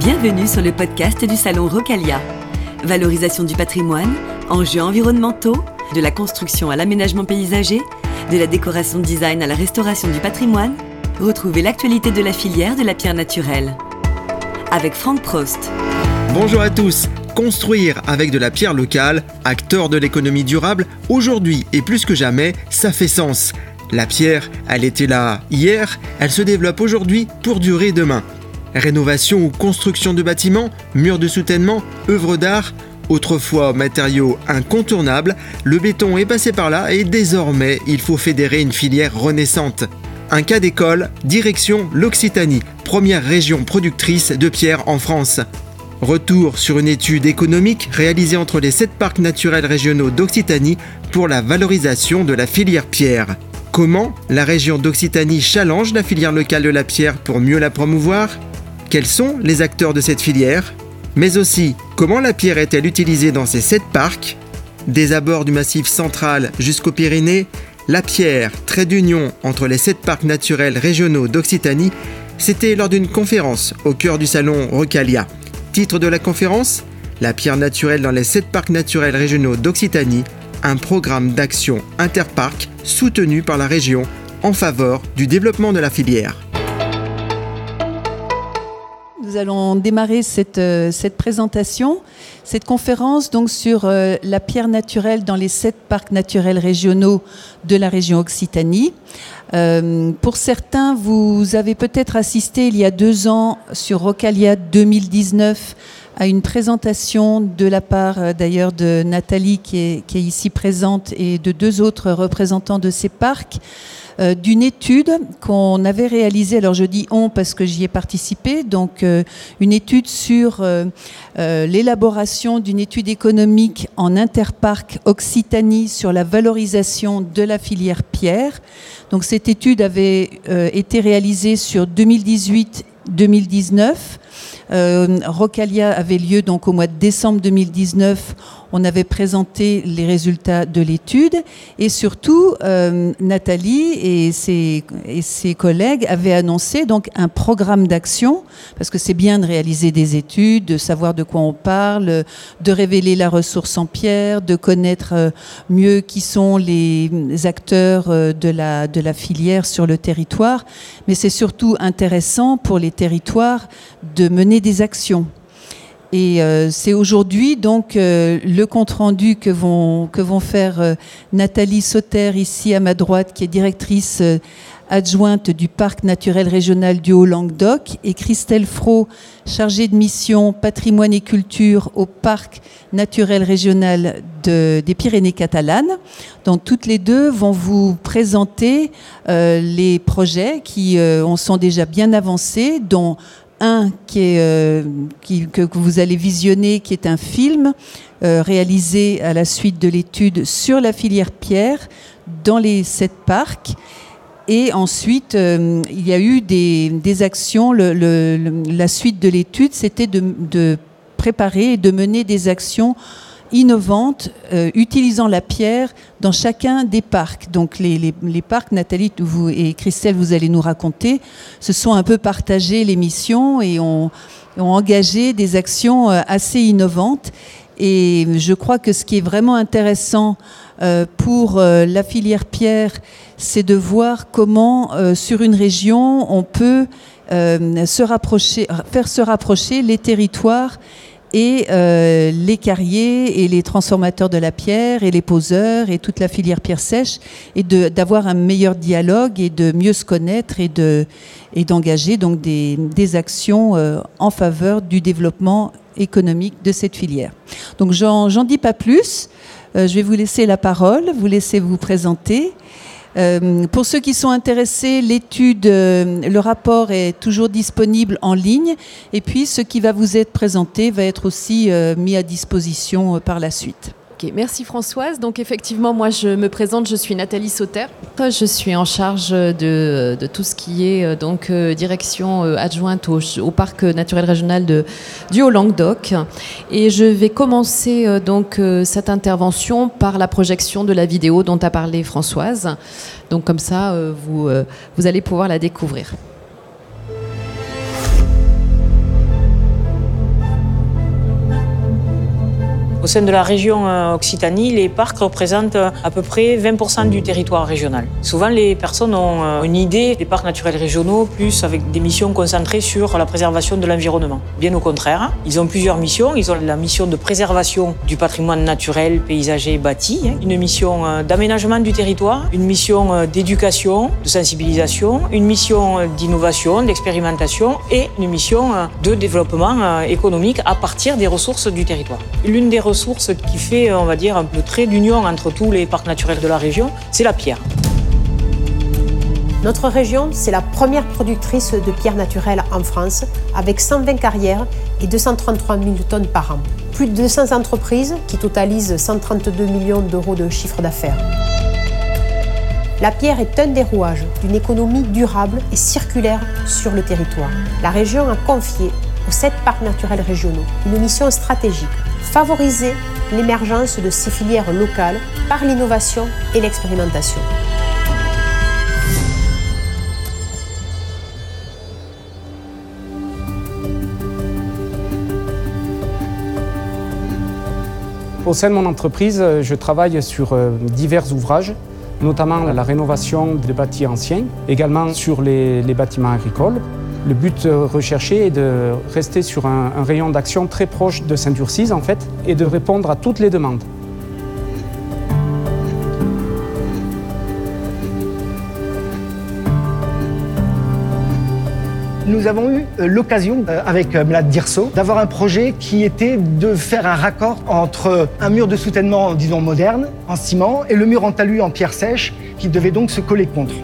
Bienvenue sur le podcast du Salon Rocalia. Valorisation du patrimoine, enjeux environnementaux, de la construction à l'aménagement paysager, de la décoration design à la restauration du patrimoine, retrouvez l'actualité de la filière de la pierre naturelle. Avec Franck Prost. Bonjour à tous. Construire avec de la pierre locale, acteur de l'économie durable, aujourd'hui et plus que jamais, ça fait sens. La pierre, elle était là hier, elle se développe aujourd'hui pour durer demain. Rénovation ou construction de bâtiments, murs de soutènement, œuvres d'art, autrefois matériaux incontournables, le béton est passé par là et désormais il faut fédérer une filière renaissante. Un cas d'école, direction l'Occitanie, première région productrice de pierre en France. Retour sur une étude économique réalisée entre les sept parcs naturels régionaux d'Occitanie pour la valorisation de la filière pierre. Comment la région d'Occitanie challenge la filière locale de la pierre pour mieux la promouvoir? Quels sont les acteurs de cette filière Mais aussi, comment la pierre est-elle utilisée dans ces sept parcs Des abords du massif central jusqu'aux Pyrénées, la pierre, trait d'union entre les sept parcs naturels régionaux d'Occitanie, c'était lors d'une conférence au cœur du salon Rocalia. Titre de la conférence La pierre naturelle dans les sept parcs naturels régionaux d'Occitanie, un programme d'action interparc soutenu par la région en faveur du développement de la filière. Nous allons démarrer cette, euh, cette présentation, cette conférence donc sur euh, la pierre naturelle dans les sept parcs naturels régionaux de la région Occitanie. Euh, pour certains, vous avez peut-être assisté il y a deux ans sur Rocalia 2019 à une présentation de la part d'ailleurs de Nathalie qui est, ici présente et de deux autres représentants de ces parcs euh, d'une étude qu'on avait réalisée, alors je dis on parce que j'y ai participé, donc euh, une étude sur euh, l'élaboration d'une étude économique en interparc Occitanie sur la valorisation de la filière pierre. Donc cette étude avait été réalisée sur 2018-2019. Euh, Rocalia avait lieu donc au mois de décembre 2019. On avait présenté les résultats de l'étude et surtout euh, Nathalie et ses, collègues avaient annoncé donc un programme d'action parce que c'est bien de réaliser des études, de savoir de quoi on parle, de révéler la ressource en pierre, de connaître euh, mieux qui sont les acteurs euh, de la filière sur le territoire. Mais c'est surtout intéressant pour les territoires de mener des actions. Et euh, c'est aujourd'hui donc euh, le compte rendu que vont faire euh, Nathalie Sauter ici à ma droite, qui est directrice adjointe du parc naturel régional du Haut-Languedoc, et Christelle Fro, chargée de mission patrimoine et culture au parc naturel régional de, des Pyrénées catalanes. Donc toutes les deux vont vous présenter les projets qui sont déjà bien avancés, dont un euh, que vous allez visionner, qui est un film euh, réalisé à la suite de l'étude sur la filière pierre dans les sept parcs. Et ensuite, euh, il y a eu des, actions. La suite de l'étude, c'était de, préparer et de mener des actions innovantes euh, utilisant la pierre dans chacun des parcs. Donc les, les, parcs, Nathalie vous, et Christelle, vous allez nous raconter, se sont un peu partagés les missions et ont, engagé des actions euh, assez innovantes. Et je crois que ce qui est vraiment intéressant euh, pour la filière pierre, c'est de voir comment sur une région on peut faire se rapprocher les territoires et euh, les carriers et les transformateurs de la pierre et les poseurs et toute la filière pierre sèche et d'avoir un meilleur dialogue et de mieux se connaître et de d'engager donc des, des actions euh, en faveur du développement économique de cette filière. Donc j'en dis pas plus. Euh, je vais vous laisser la parole, vous laisser vous présenter. Euh, pour ceux qui sont intéressés, l'étude, euh, le rapport est toujours disponible en ligne. Et puis, ce qui va vous être présenté va être aussi euh, mis à disposition par la suite. Okay, merci Françoise. Donc effectivement, moi je me présente, je suis Nathalie Sauter. Je suis en charge de, tout ce qui est donc direction adjointe au, parc naturel régional du Haut-Languedoc. Et je vais commencer donc cette intervention par la projection de la vidéo dont a parlé Françoise. Donc comme ça, vous, vous allez pouvoir la découvrir. Sein de la région euh, Occitanie, les parcs représentent euh, à peu près 20% du territoire régional. Souvent, les personnes ont euh, une idée des parcs naturels régionaux plus avec des missions concentrées sur la préservation de l'environnement. Bien au contraire, ils ont plusieurs missions. Ils ont la mission de préservation du patrimoine naturel, paysager, bâti, hein. une mission d'aménagement du territoire, une mission d'éducation, de sensibilisation, une mission d'innovation, d'expérimentation et une mission de développement économique à partir des ressources du territoire. L'une des ressources qui fait, on va dire, un peu trait d'union entre tous les parcs naturels de la région, c'est la pierre. Notre région, c'est la première productrice de pierres naturelles en France, avec 120 carrières et 233 000 tonnes par an. Plus de 200 entreprises qui totalisent 132 millions d'euros de chiffre d'affaires. La pierre est un des rouages d'une économie durable et circulaire sur le territoire. La région a confié aux sept parcs naturels régionaux une mission stratégique favoriser l'émergence de ces filières locales par l'innovation et l'expérimentation. Au sein de mon entreprise, je travaille sur euh, divers ouvrages, notamment la rénovation des bâtis anciens, également sur les bâtiments agricoles, le but recherché est de rester sur un, rayon d'action très proche de Saint-Urcise en fait et de répondre à toutes les demandes. Nous avons eu euh, l'occasion, euh, avec euh, Mlad Dirso, d'avoir un projet qui était de faire un raccord entre un mur de soutènement, disons, moderne, en ciment, et le mur en talus en pierre sèche, qui devait donc se coller contre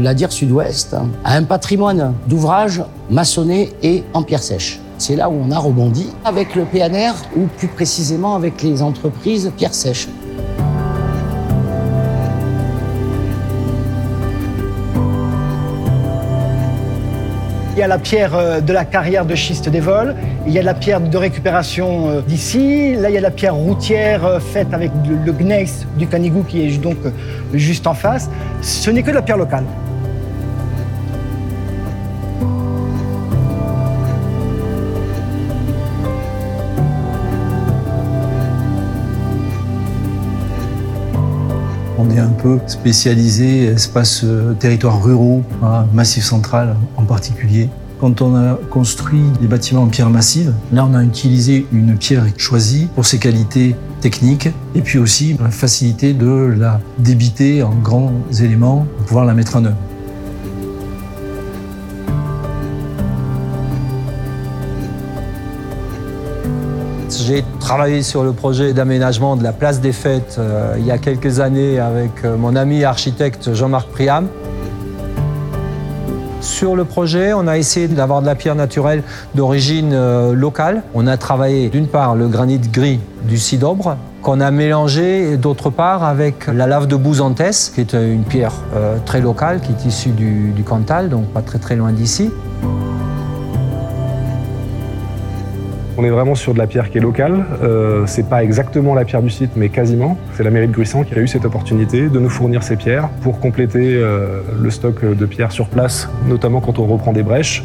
la Dire Sud-Ouest a un patrimoine d'ouvrages maçonnés et en pierre sèche. C'est là où on a rebondi avec le PNR ou plus précisément avec les entreprises pierre sèche. Il y a la pierre euh, de la carrière de schiste des vols, il y a la pierre de récupération euh, d'ici, là il y a la pierre routière euh, faite avec le gneiss du Canigou qui est donc juste en face. Ce n'est que de la pierre locale. Un peu spécialisé espace euh, territoires ruraux, hein, Massif central en particulier. Quand on a construit des bâtiments en pierre massive, là on a utilisé une pierre choisie pour ses qualités techniques et puis aussi la facilité de la débiter en grands éléments pour pouvoir la mettre en œuvre. J'ai travaillé sur le projet d'aménagement de la place des fêtes euh, il y a quelques années avec euh, mon ami architecte Jean-Marc Priam. Sur le projet, on a essayé d'avoir de la pierre naturelle d'origine euh, locale. On a travaillé d'une part le granit gris du Sidobre, qu'on a mélangé d'autre part avec la lave de Bouzantès, qui est une pierre très locale, qui est issue du, du Cantal, donc pas très très loin d'ici. On est vraiment sur de la pierre qui est locale. Euh, c'est pas exactement la pierre du site, mais quasiment. C'est la mairie de Gruissant qui a eu cette opportunité de nous fournir ces pierres pour compléter euh, le stock de pierres sur place, notamment quand on reprend des brèches,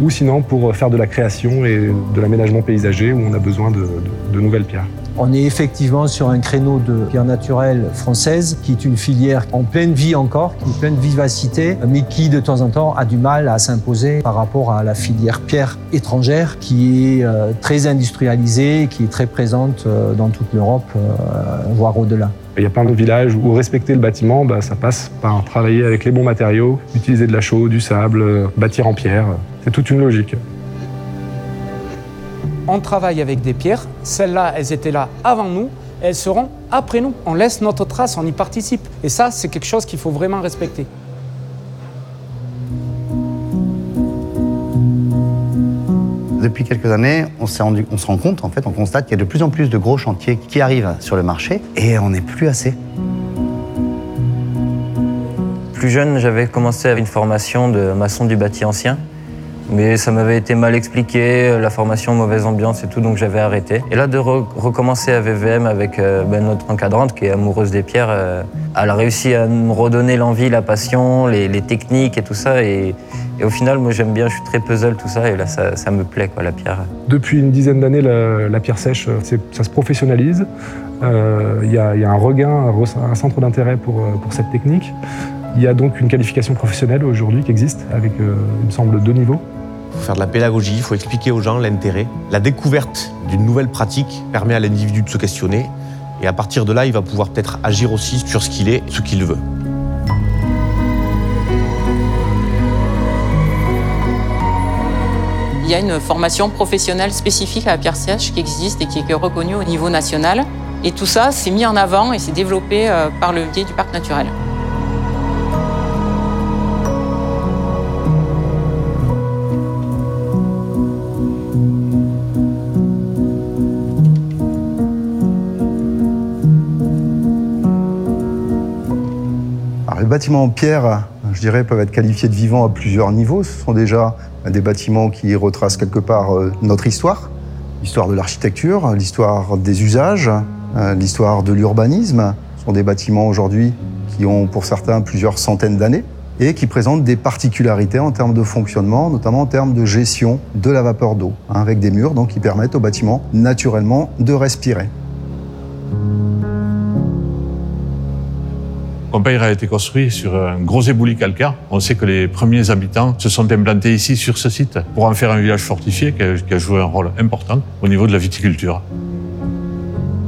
ou sinon pour faire de la création et de l'aménagement paysager où on a besoin de nouvelles pierres. On est effectivement sur un créneau de pierre naturelle française qui est une filière en pleine vie encore, qui est pleine vivacité, mais qui de temps en temps a du mal à s'imposer par rapport à la filière pierre étrangère qui est euh, très industrialisée, qui est très présente euh, dans toute l'Europe, euh, voire au-delà. Il y a plein de villages où respecter le bâtiment, bah, ça passe par travailler avec les bons matériaux, utiliser de la chaux, du sable, bâtir en pierre. C'est toute une logique on travaille avec des pierres. Celles-là, elles étaient là avant nous. Elles seront après nous. On laisse notre trace, on y participe. Et ça, c'est quelque chose qu'il faut vraiment respecter. Depuis quelques années, on, on se rend compte, en fait, on constate qu'il y a de plus en plus de gros chantiers qui arrivent sur le marché et on n'est plus assez. Plus jeune, j'avais commencé avec une formation de maçon du bâti ancien. Mais ça m'avait été mal expliqué, la formation, mauvaise ambiance et tout, donc j'avais arrêté. Et là, de recommencer à VVM avec euh, ben, notre encadrante qui est amoureuse des pierres, euh, elle a réussi à me redonner l'envie, la passion, les, techniques et tout ça. Et, au final, moi j'aime bien, je suis très puzzle, tout ça, et là ça, me plaît, quoi, la pierre. Depuis une dizaine d'années, la, pierre sèche, ça se professionnalise. Il y, a un regain, un centre d'intérêt pour cette technique. Il y a donc une qualification professionnelle aujourd'hui qui existe avec, euh, il me semble, deux niveaux. Il faut faire de la pédagogie, il faut expliquer aux gens l'intérêt. La découverte d'une nouvelle pratique permet à l'individu de se questionner et à partir de là, il va pouvoir peut-être agir aussi sur ce qu'il est, ce qu'il veut. Il y a une formation professionnelle spécifique à la pierre sèche qui existe et qui est reconnue au niveau national. Et tout ça, c'est mis en avant et c'est développé euh, par le biais du parc naturel. Bâtiments en pierre, je dirais, peuvent être qualifiés de vivants à plusieurs niveaux. Ce sont déjà des bâtiments qui retracent quelque part euh, notre histoire, l'histoire de l'architecture, l'histoire des usages, euh, l'histoire de l'urbanisme. Ce sont des bâtiments aujourd'hui qui ont pour certains plusieurs centaines d'années et qui présentent des particularités en termes de fonctionnement, notamment en termes de gestion de la vapeur d'eau, hein, avec des murs donc, qui permettent aux bâtiments naturellement de respirer. Compeire a été construit sur un gros éboulis calcaire. On sait que les premiers habitants se sont implantés ici, sur ce site, pour en faire un village fortifié qui a, joué un rôle important au niveau de la viticulture.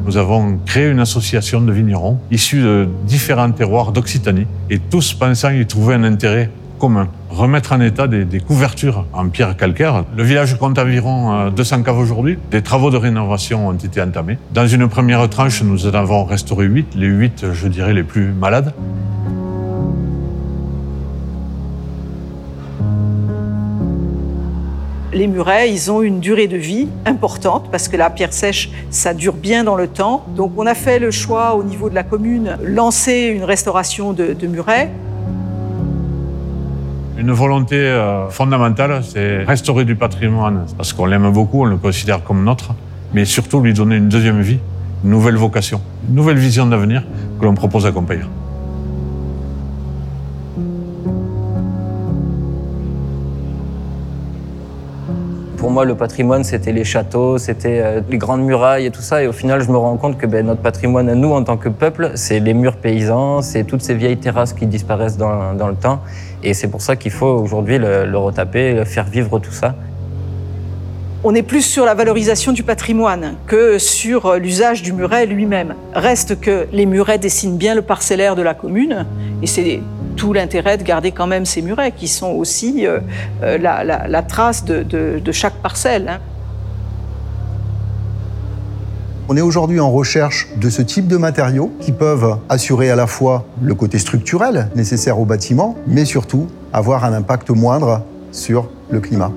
Nous avons créé une association de vignerons issus de différents terroirs d'Occitanie et tous pensant y trouver un intérêt commun. Remettre en état des, couvertures en pierre calcaire. Le village compte environ 200 euh, caves aujourd'hui. Des travaux de rénovation ont été entamés. Dans une première tranche, nous en avons restauré 8, les 8, je dirais, les plus malades. les murets, ils ont une durée de vie importante parce que la pierre sèche, ça dure bien dans le temps. Donc on a fait le choix au niveau de la commune, lancer une restauration de, de murets une volonté euh, fondamentale, c'est restaurer du patrimoine, parce qu'on l'aime beaucoup, on le considère comme notre, mais surtout lui donner une deuxième vie, une nouvelle vocation, une nouvelle vision d'avenir que l'on propose à. Pour moi, le patrimoine, c'était les châteaux, c'était euh, les grandes murailles et tout ça. Et au final, je me rends compte que ben, notre patrimoine à nous, en tant que peuple, c'est les murs paysans, c'est toutes ces vieilles terrasses qui disparaissent dans, dans le temps. Et c'est pour ça qu'il faut aujourd'hui le, le, retaper, faire vivre tout ça. On est plus sur la valorisation du patrimoine que sur l'usage du muret lui-même. Reste que les murets dessinent bien le parcellaire de la commune, et c'est tout l'intérêt de garder quand même ces murets, qui sont aussi euh, euh, la, trace de, chaque parcelle. Hein. On est aujourd'hui en recherche de ce type de matériaux qui peuvent assurer à la fois le côté structurel nécessaire au bâtiment, mais surtout avoir un impact moindre sur le climat.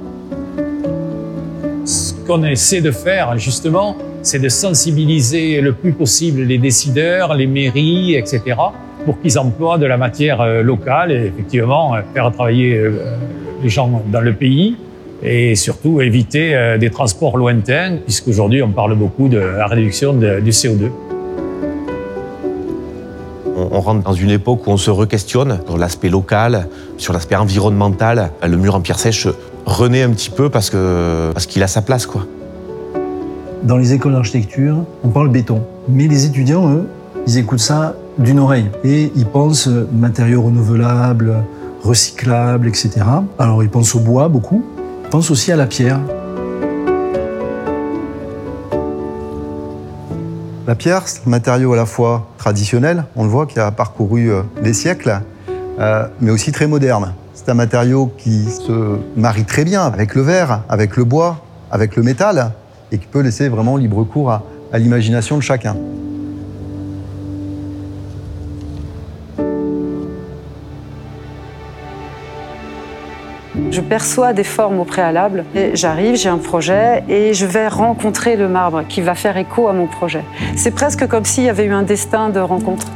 Ce qu'on essaie de faire, justement, c'est de sensibiliser le plus possible les décideurs, les mairies, etc., pour qu'ils emploient de la matière euh, locale et effectivement euh, faire travailler euh, les gens dans le pays et surtout éviter des transports lointains, puisqu'aujourd'hui on parle beaucoup de la réduction du CO2. On rentre dans une époque où on se re-questionne sur l'aspect local, sur l'aspect environnemental. Le mur en pierre sèche renaît un petit peu parce qu'il parce qu'il a sa place. quoi. Dans les écoles d'architecture, on parle béton. Mais les étudiants, eux, ils écoutent ça d'une oreille. Et ils pensent matériaux renouvelables, recyclables, etc. Alors ils pensent au bois beaucoup, pense aussi à la pierre. La pierre, c'est un matériau à la fois traditionnel, on le voit, qui a parcouru euh, des siècles, euh, mais aussi très moderne. C'est un matériau qui se marie très bien avec le verre, avec le bois, avec le métal, et qui peut laisser vraiment libre cours à l'imagination de chacun. Je perçois des formes au préalable. J'arrive, j'ai un projet et je vais rencontrer le marbre qui va faire écho à mon projet. C'est presque comme s'il y avait eu un destin de rencontre.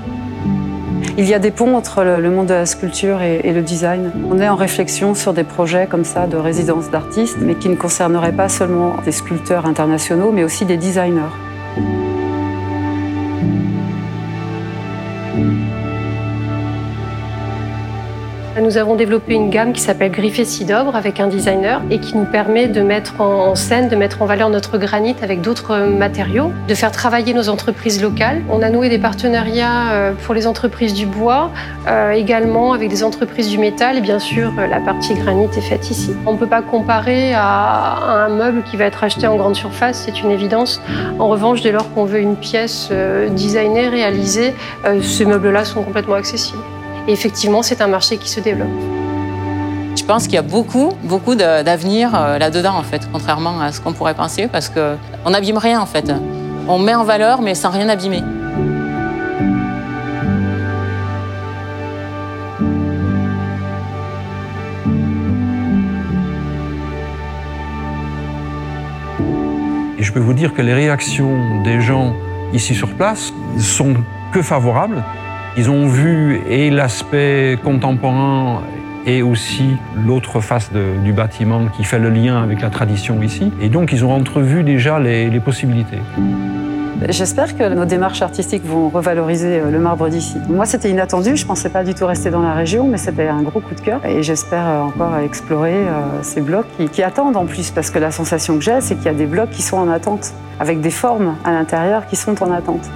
Il y a des ponts entre le monde de la sculpture et, le design. On est en réflexion sur des projets comme ça de résidence d'artistes, mais qui ne concerneraient pas seulement des sculpteurs internationaux, mais aussi des designers. Nous avons développé une gamme qui s'appelle Griffé Sidobre avec un designer et qui nous permet de mettre en scène, de mettre en valeur notre granit avec d'autres matériaux, de faire travailler nos entreprises locales. On a noué des partenariats euh, pour les entreprises du bois, euh, également avec des entreprises du métal et bien sûr euh, la partie granit est faite ici. On ne peut pas comparer à un meuble qui va être acheté en grande surface, c'est une évidence. En revanche, dès lors qu'on veut une pièce designée, réalisée, ces meubles-là sont complètement accessibles. Et effectivement, c'est un marché qui se développe. Je pense qu'il y a beaucoup, beaucoup d'avenir euh, là-dedans, en fait, contrairement à ce qu'on pourrait penser, parce qu'on n'abîme rien, en fait. On met en valeur, mais sans rien abîmer. Et je peux vous dire que les réactions des gens ici sur place sont que favorables. Ils ont vu et l'aspect contemporain et aussi l'autre face du bâtiment qui fait le lien avec la tradition ici. Et donc, ils ont entrevu déjà les, possibilités. J'espère que nos démarches artistiques vont revaloriser euh, le marbre d'ici. Moi, c'était inattendu. Je ne pensais pas du tout rester dans la région, mais c'était un gros coup de cœur. Et j'espère euh, encore explorer euh, ces blocs qui, qui attendent en plus, parce que la sensation que j'ai, c'est qu'il y a des blocs qui sont en attente, avec des formes à l'intérieur qui sont en attente.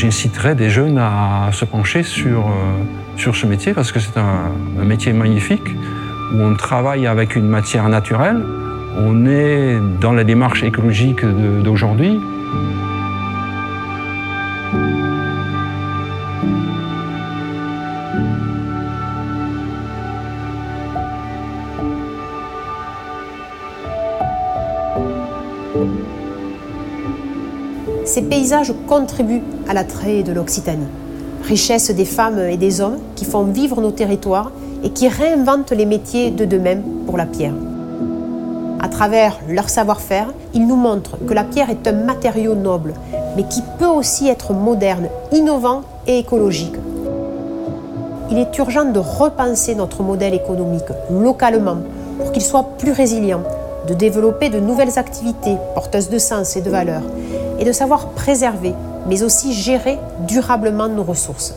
J'inciterai des jeunes à se pencher sur, euh, sur ce métier parce que c'est un, métier magnifique où on travaille avec une matière naturelle. On est dans la démarche écologique d'aujourd'hui. Ces paysages contribuent à l'attrait de l'Occitanie. Richesse des femmes et des hommes qui font vivre nos territoires et qui réinventent les métiers de demain pour la pierre. À travers leur savoir-faire, ils nous montrent que la pierre est un matériau noble, mais qui peut aussi être moderne, innovant et écologique. Il est urgent de repenser notre modèle économique localement pour qu'il soit plus résilient, de développer de nouvelles activités porteuses de sens et de valeurs, et de savoir préserver, mais aussi gérer durablement nos ressources.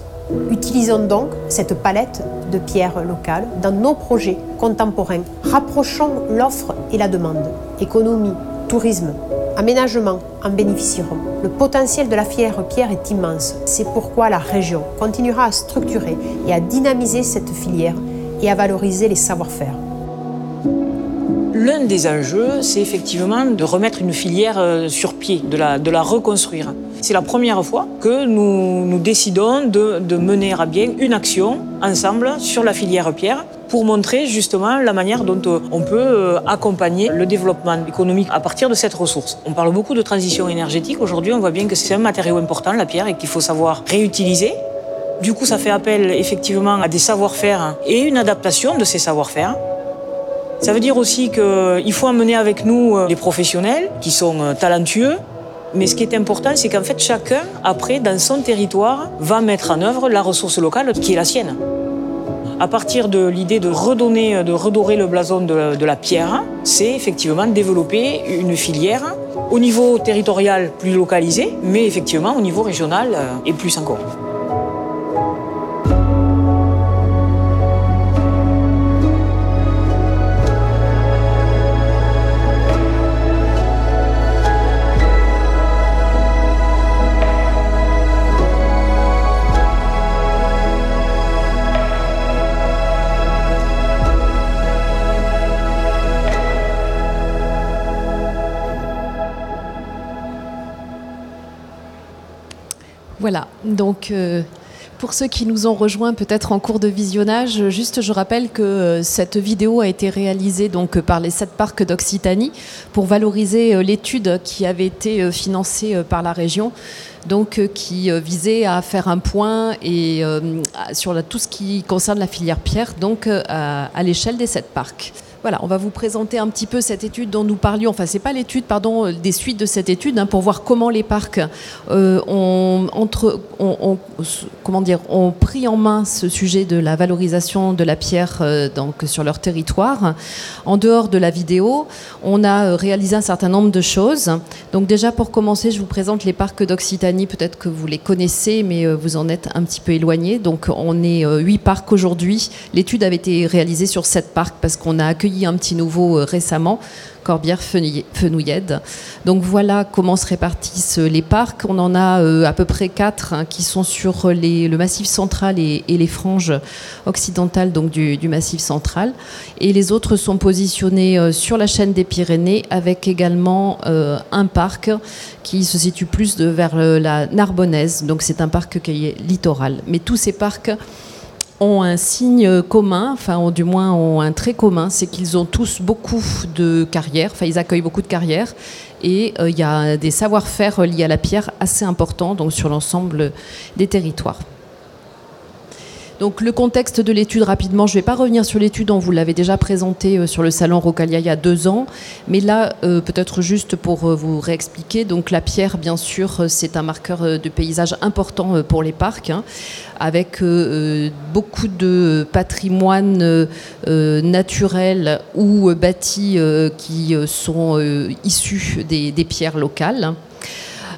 Utilisons donc cette palette de pierres locales dans nos projets contemporains. Rapprochons l'offre et la demande. Économie, tourisme, aménagement en bénéficieront. Le potentiel de la fière pierre est immense. C'est pourquoi la région continuera à structurer et à dynamiser cette filière et à valoriser les savoir-faire. L'un des enjeux, c'est effectivement de remettre une filière euh, sur pied, de la, reconstruire. C'est la première fois que nous, nous décidons de, de, mener à bien une action ensemble sur la filière pierre pour montrer justement la manière dont euh, on peut euh, accompagner le développement économique à partir de cette ressource. On parle beaucoup de transition énergétique. Aujourd'hui, on voit bien que c'est un matériau important, la pierre, et qu'il faut savoir réutiliser. Du coup, ça fait appel effectivement à des savoir-faire et une adaptation de ces savoir-faire. Ça veut dire aussi qu'il faut amener avec nous euh, des professionnels qui sont euh, talentueux. Mais ce qui est important, c'est qu'en fait, chacun, après, dans son territoire, va mettre en œuvre la ressource locale qui est la sienne. À partir de l'idée de redonner, de redorer le blason de, la pierre, c'est effectivement développer une filière au niveau territorial plus localisé, mais effectivement au niveau régional euh, et plus encore. Donc euh, pour ceux qui nous ont rejoints peut-être en cours de visionnage, juste je rappelle que euh, cette vidéo a été réalisée donc par les sept parcs d'Occitanie pour valoriser euh, l'étude qui avait été financée par la région donc qui visait à faire un point et sur tout ce qui concerne la filière pierre donc à l'échelle des sept parcs. Voilà, on va vous présenter un petit peu cette étude dont nous parlions. Enfin, c'est pas l'étude, pardon, euh, des suites de cette étude, hein, pour voir comment les parcs euh, ont, pris en main ce sujet de la valorisation de la pierre euh, sur leur territoire. En dehors de la vidéo, on a réalisé un certain nombre de choses. Donc déjà, pour commencer, je vous présente les parcs d'Occitanie. Peut-être que vous les connaissez, mais vous en êtes un petit peu éloigné. Donc on est huit parcs aujourd'hui. L'étude avait été réalisée sur sept parcs parce qu'on a accueilli un petit nouveau euh, récemment. Corbière-Fenouillède. Donc voilà comment se répartissent euh, les parcs. On en a euh, à peu près quatre hein, qui sont sur le massif central et, les franges occidentales donc du, massif central. Et les autres sont positionnés sur la chaîne des Pyrénées avec également un parc qui se situe plus de, vers la Narbonnaise. Donc c'est un parc qui est littoral. Mais tous ces parcs ont un signe commun, enfin ou du moins ont un trait commun, c'est qu'ils ont tous beaucoup de carrières, enfin ils accueillent beaucoup de carrières et euh, il y a des savoir-faire liés à la pierre assez importants donc sur l'ensemble des territoires. Donc le contexte de l'étude rapidement, je ne vais pas revenir sur l'étude, on vous l'avait déjà présentée euh, sur le salon Rocalia il y a deux ans, mais là euh, peut-être juste pour euh, vous réexpliquer, donc la pierre bien sûr c'est un marqueur de paysage important pour les parcs, hein, avec beaucoup de patrimoine naturel ou bâti qui sont issus des, pierres locales.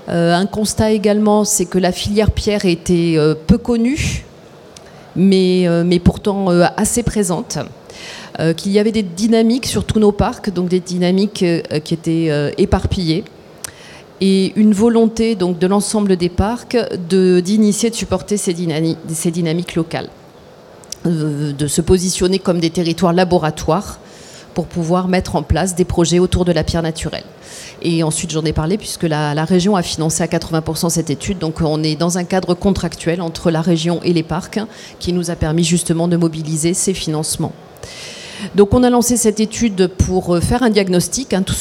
Un constat également, c'est que la filière pierre était peu connue, mais, euh, mais pourtant euh, assez présente. Euh, qu'il y avait des dynamiques sur tous nos parcs, donc des dynamiques qui étaient éparpillées, et une volonté donc de l'ensemble des parcs de d'initier, de supporter ces, dynami- ces dynamiques locales, de se positionner comme des territoires laboratoires pour pouvoir mettre en place des projets autour de la pierre naturelle. Et ensuite, j'en ai parlé puisque la, région a financé à 80% cette étude. Donc, on est dans un cadre contractuel entre la région et les parcs qui nous a permis justement de mobiliser ces financements. Donc on a lancé cette étude pour euh, faire un diagnostic, hein, tout,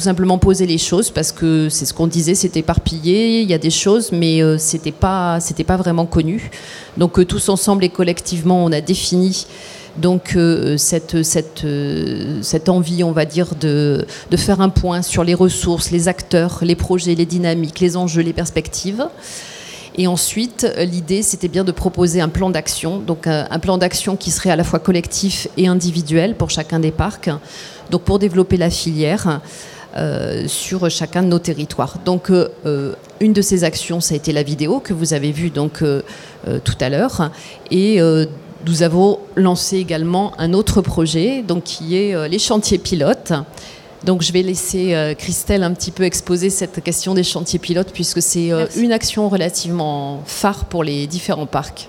simplement, poser les choses, parce que c'est ce qu'on disait, c'est éparpillé, il y a des choses, mais euh, c'était pas, pas vraiment connu. Donc euh, tous ensemble et collectivement, on a défini donc euh, cette, cette, euh, cette envie, on va dire, de, de faire un point sur les ressources, les acteurs, les projets, les dynamiques, les enjeux, les perspectives. Et ensuite, euh, l'idée, c'était bien de proposer un plan d'action, donc un, un plan d'action qui serait à la fois collectif et individuel pour chacun des parcs, donc pour développer la filière euh, sur chacun de nos territoires. Donc, euh, euh, une de ces actions, ça a été la vidéo que vous avez vue donc euh, euh, tout à l'heure, et euh, nous avons lancé également un autre projet, donc qui est euh, les chantiers pilotes. Donc je vais laisser euh, Christelle un petit peu exposer cette question des chantiers pilotes puisque c'est euh, une action relativement phare pour les différents parcs.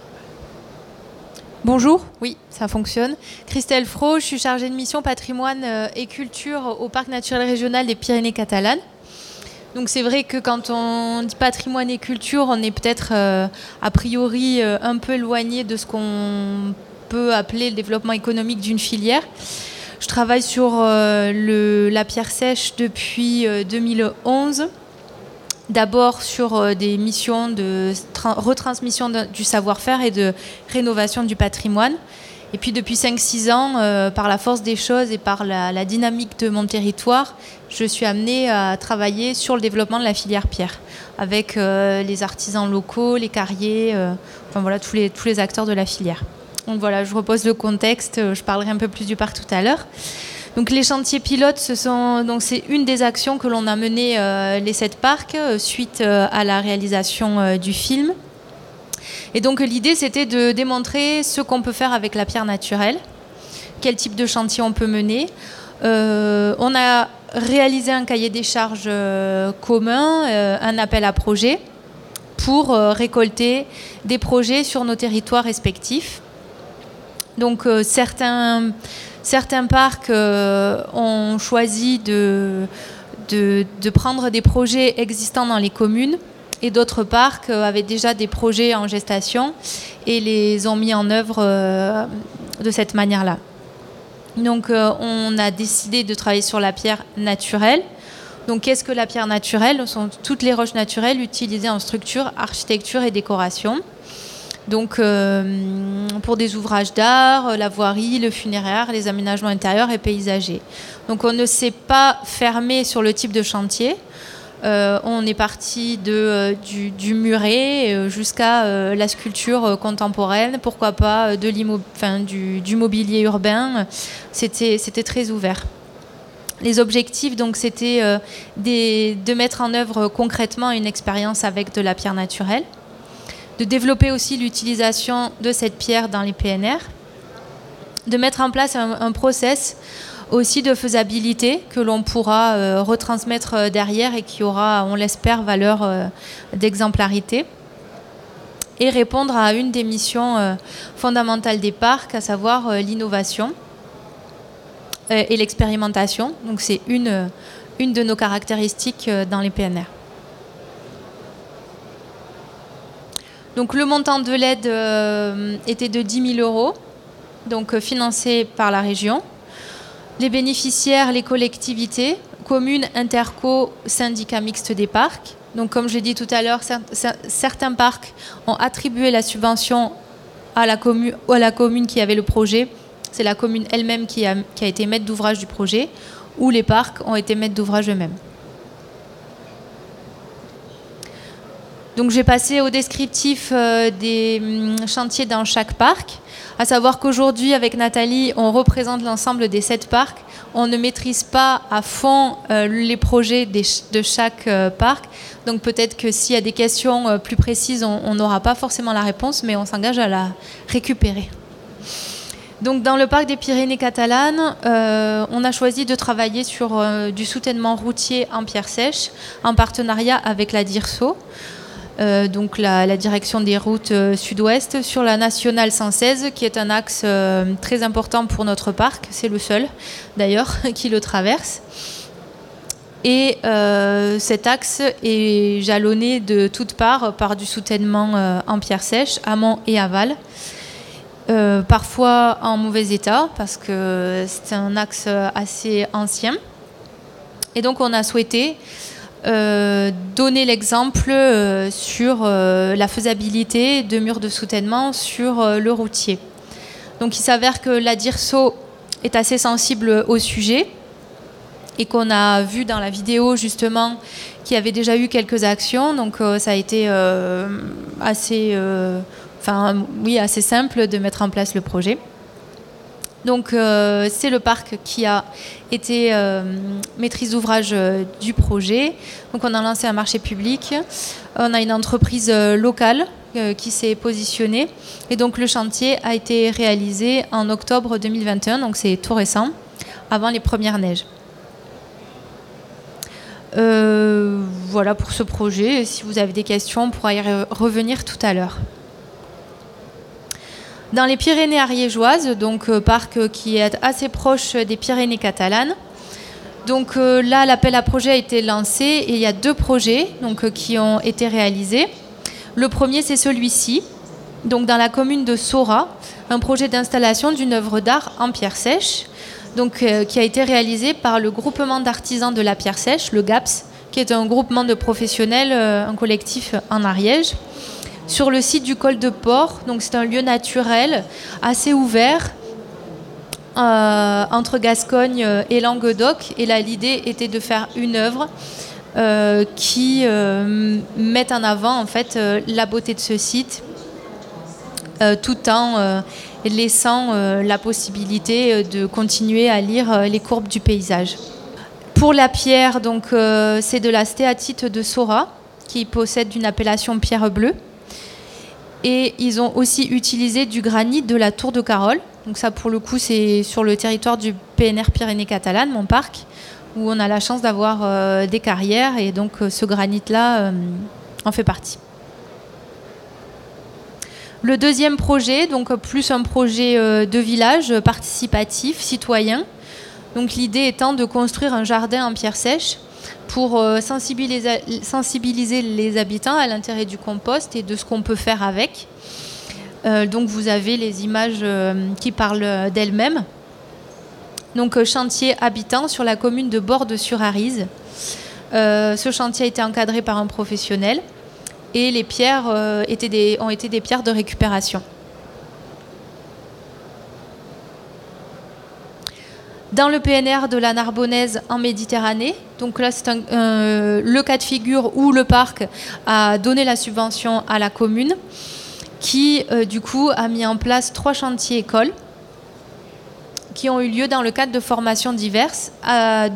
Bonjour, oui, ça fonctionne. Christelle Fro, je suis chargée de mission patrimoine et culture au Parc naturel régional des Pyrénées catalanes. Donc c'est vrai que quand on dit patrimoine et culture, on est peut-être euh, a priori euh, un peu éloigné de ce qu'on peut appeler le développement économique d'une filière. Je travaille sur euh, la pierre sèche depuis euh, 2011. D'abord sur des missions de tra- retransmission du savoir-faire et de rénovation du patrimoine. Et puis depuis 5-6 ans, euh, par la force des choses et par la, dynamique de mon territoire, je suis amenée à travailler sur le développement de la filière pierre, avec euh, les artisans locaux, les carriers, euh, enfin voilà, tous les, tous les acteurs de la filière. Donc voilà, je repose le contexte, je parlerai un peu plus du parc tout à l'heure. Donc les chantiers pilotes, ce c'est une des actions que l'on a menées les sept parcs suite à la réalisation du film. Et donc l'idée c'était de démontrer ce qu'on peut faire avec la pierre naturelle, quel type de chantier on peut mener. Euh, on a réalisé un cahier des charges euh, commun, euh, un appel à projet pour récolter des projets sur nos territoires respectifs. Donc certains, parcs ont choisi de prendre des projets existants dans les communes et d'autres parcs euh, avaient déjà des projets en gestation et les ont mis en œuvre euh, de cette manière-là. Donc euh, on a décidé de travailler sur la pierre naturelle. Donc qu'est-ce que la pierre naturelle? Ce sont toutes les roches naturelles utilisées en structure, architecture et décoration. Donc, euh, pour des ouvrages d'art, la voirie, le funéraire, les aménagements intérieurs et paysagers. Donc, on ne s'est pas fermé sur le type de chantier. Euh, on est parti euh, du, muret jusqu'à la sculpture contemporaine, pourquoi pas de enfin, du, du, mobilier urbain. C'était très ouvert. Les objectifs, donc, c'était de mettre en œuvre concrètement une expérience avec de la pierre naturelle de développer aussi l'utilisation de cette pierre dans les PNR, de mettre en place un, process aussi de faisabilité que l'on pourra euh, retransmettre euh, derrière et qui aura, on l'espère, valeur euh, d'exemplarité. Et répondre à une des missions fondamentales des parcs, à savoir l'innovation et l'expérimentation. Donc c'est une, une de nos caractéristiques dans les PNR. Donc le montant de l'aide était de 10 000 euros, donc financé par la région. Les bénéficiaires, les collectivités, communes, interco, syndicats mixtes des parcs. Donc comme je l'ai dit tout à l'heure, certains parcs ont attribué la subvention à la, à la commune qui avait le projet. C'est la commune elle-même qui a, qui a été maître d'ouvrage du projet, ou les parcs ont été maîtres d'ouvrage eux-mêmes. Donc j'ai passé au descriptif euh, des hum, chantiers dans chaque parc, à savoir qu'aujourd'hui avec Nathalie, on représente l'ensemble des sept parcs. On ne maîtrise pas à fond euh, les projets de chaque euh, parc. Donc peut-être que s'il y a des questions plus précises, on n'aura pas forcément la réponse, mais on s'engage à la récupérer. Donc dans le parc des Pyrénées catalanes, on a choisi de travailler sur du soutènement routier en pierre sèche en partenariat avec la DIRSO. Euh, donc la, direction des routes euh, sud-ouest, sur la nationale 116, qui est un axe euh, très important pour notre parc. C'est le seul, d'ailleurs, qui le traverse. Et cet axe est jalonné de toutes parts par du soutènement en pierre sèche, amont et aval. parfois en mauvais état, parce que c'est un axe assez ancien. Et donc on a souhaité euh, donner l'exemple euh, sur euh, la faisabilité de murs de soutènement sur le routier. Donc il s'avère que la DIRSO est assez sensible au sujet et qu'on a vu dans la vidéo justement qu'il y avait déjà eu quelques actions. Donc ça a été assez, enfin oui, assez simple de mettre en place le projet. Donc euh, c'est le parc qui a été euh, maîtrise d'ouvrage euh, du projet. Donc on a lancé un marché public. On a une entreprise locale qui s'est positionnée. Et donc le chantier a été réalisé en octobre 2021, donc c'est tout récent, avant les premières neiges. voilà pour ce projet. Si vous avez des questions, on pourra y revenir tout à l'heure. Dans les Pyrénées ariégeoises, donc euh, parc qui est assez proche des Pyrénées catalanes. Donc euh, là, l'appel à projet a été lancé et il y a deux projets donc, euh, qui ont été réalisés. Le premier, c'est celui-ci, donc dans la commune de Sora, un projet d'installation d'une œuvre d'art en pierre sèche, donc, qui a été réalisé par le groupement d'artisans de la pierre sèche, le GAPS, qui est un groupement de professionnels, un collectif en Ariège sur le site du col de Port. Donc c'est un lieu naturel assez ouvert euh, entre Gascogne et Languedoc. Et là l'idée était de faire une œuvre euh, qui euh, mette en avant en fait la beauté de ce site, tout en laissant la possibilité de continuer à lire les courbes du paysage. Pour la pierre, donc c'est de la stéatite de Sora qui possède une appellation pierre bleue. Et ils ont aussi utilisé du granit de la Tour de Carole. Donc ça, pour le coup, c'est sur le territoire du PNR Pyrénées-Catalanes, mon parc, où on a la chance d'avoir euh, des carrières. Et donc euh, ce granit-là euh, en fait partie. Le deuxième projet, donc plus un projet de village participatif, citoyen. Donc l'idée étant de construire un jardin en pierre sèche pour euh, sensibiliser, les habitants à l'intérêt du compost et de ce qu'on peut faire avec. Euh, donc vous avez les images euh, qui parlent d'elles-mêmes. Donc chantier habitant sur la commune de Borde-sur-Arise. ce chantier a été encadré par un professionnel et les pierres ont été des pierres de récupération. Dans le PNR de la Narbonnaise en Méditerranée. Donc là, c'est le cas de figure où le parc a donné la subvention à la commune, qui du coup a mis en place trois chantiers écoles qui ont eu lieu dans le cadre de formations diverses,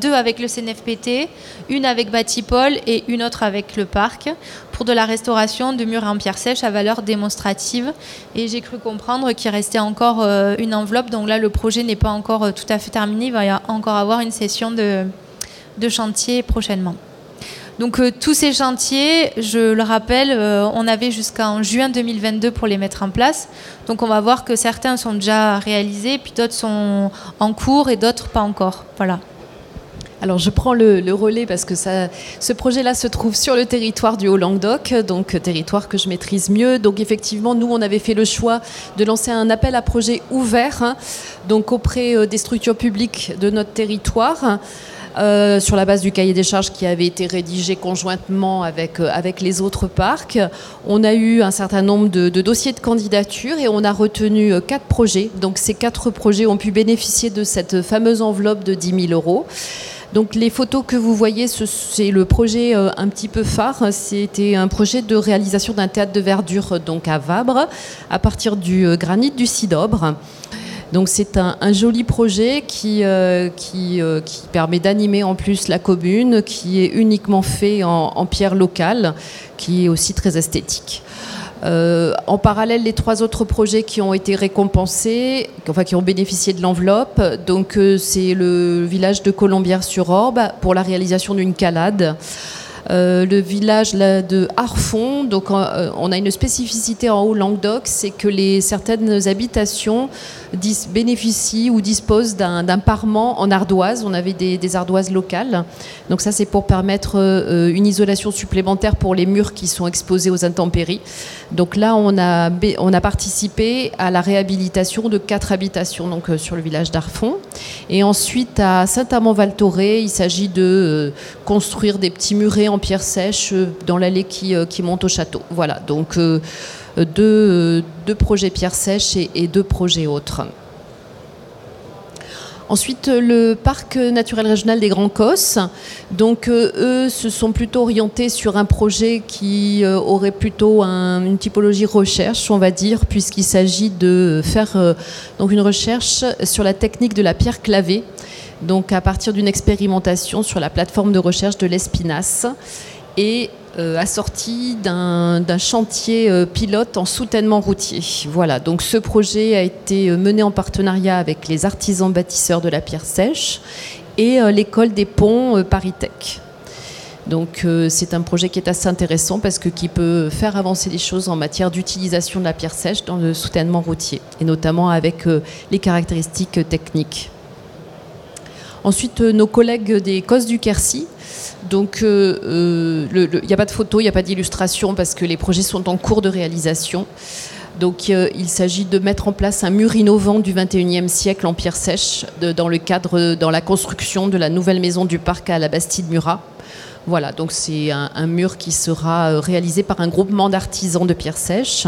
deux avec le CNFPT, une avec Batipol et une autre avec le parc, pour de la restauration de murs en pierre sèche à valeur démonstrative. Et j'ai cru comprendre qu'il restait encore euh, une enveloppe, donc là le projet n'est pas encore euh, tout à fait terminé, il va y encore avoir une session de chantier prochainement. Donc euh, tous ces chantiers, je le rappelle, euh, on avait jusqu'en juin 2022 pour les mettre en place. Donc on va voir que certains sont déjà réalisés, puis d'autres sont en cours et d'autres pas encore. Voilà. Alors je prends le, relais parce que ce projet-là se trouve sur le territoire du Haut-Languedoc, donc territoire que je maîtrise mieux. Donc effectivement, nous, on avait fait le choix de lancer un appel à projet ouvert, hein, donc auprès euh, des structures publiques de notre territoire. Euh, sur la base du cahier des charges qui avait été rédigé conjointement avec, euh, avec les autres parcs. On a eu un certain nombre de, dossiers de candidature et on a retenu euh, quatre projets. Donc ces quatre projets ont pu bénéficier de cette fameuse enveloppe de 10 000 euros. Donc les photos que vous voyez, c'est le projet un petit peu phare. C'était un projet de réalisation d'un théâtre de verdure donc à Vabre, à partir du granit du Cidobre. Donc c'est un, joli projet qui, euh, euh, qui, permet d'animer en plus la commune, qui est uniquement fait en, pierre locale, qui est aussi très esthétique. Euh, en parallèle, les trois autres projets qui ont été récompensés, enfin qui ont bénéficié de l'enveloppe, donc c'est le village de Colombière-sur-Orbe pour la réalisation d'une calade. Le village de Harfond. Donc, on a une spécificité en Haut-Languedoc, c'est que les, certaines habitations bénéficient ou disposent d'un parement en ardoise. On avait des, ardoises locales. Donc, ça, c'est pour permettre euh, une isolation supplémentaire pour les murs qui sont exposés aux intempéries. Donc, là, on a, on a participé à la réhabilitation de quatre habitations donc, sur le village d'Arfond. Et ensuite, à Saint-Amand-Val-Thoré, il s'agit de construire des petits murets en pierre sèche euh, dans l'allée qui, euh, qui, monte au château. Voilà, donc euh, deux, deux, projets pierre sèche et, deux projets autres. Ensuite, le parc naturel régional des Grands Cosses. Donc, eux se sont plutôt orientés sur un projet qui aurait plutôt une typologie recherche, on va dire, puisqu'il s'agit de faire donc une recherche sur la technique de la pierre clavée donc à partir d'une expérimentation sur la plateforme de recherche de l'Espinasse et euh, assorti d'un chantier euh, pilote en soutènement routier. Voilà, donc ce projet a été euh, mené en partenariat avec les artisans bâtisseurs de la pierre sèche et l'école des ponts Paris-Tech. Donc c'est un projet qui est assez intéressant parce que qui peut faire avancer les choses en matière d'utilisation de la pierre sèche dans le soutènement routier et notamment avec les caractéristiques techniques. Ensuite, euh, nos collègues des Cosses du Quercy. Donc, il euh, n'y euh, a pas de photo, il n'y a pas d'illustration parce que les projets sont en cours de réalisation. Donc, il s'agit de mettre en place un mur innovant du 21e siècle en pierre sèche dans le cadre, dans la construction de la nouvelle maison du parc à la Bastide-Murat. Voilà, donc c'est un, un, mur qui sera réalisé par un groupement d'artisans de pierre sèche.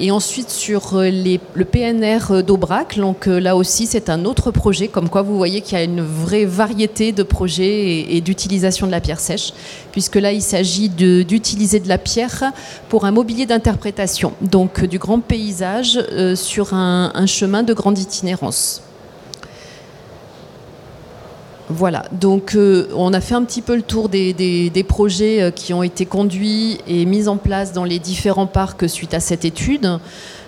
Et ensuite sur euh, le PNR d'Aubrac, donc euh, là aussi c'est un autre projet, comme quoi vous voyez qu'il y a une vraie variété de projets et, d'utilisation de la pierre sèche, puisque là il s'agit d'utiliser de, la pierre pour un mobilier d'interprétation, donc du grand paysage euh, sur un chemin de grande itinérance. Voilà, donc euh, on a fait un petit peu le tour des, projets euh, qui ont été conduits et mis en place dans les différents parcs suite à cette étude.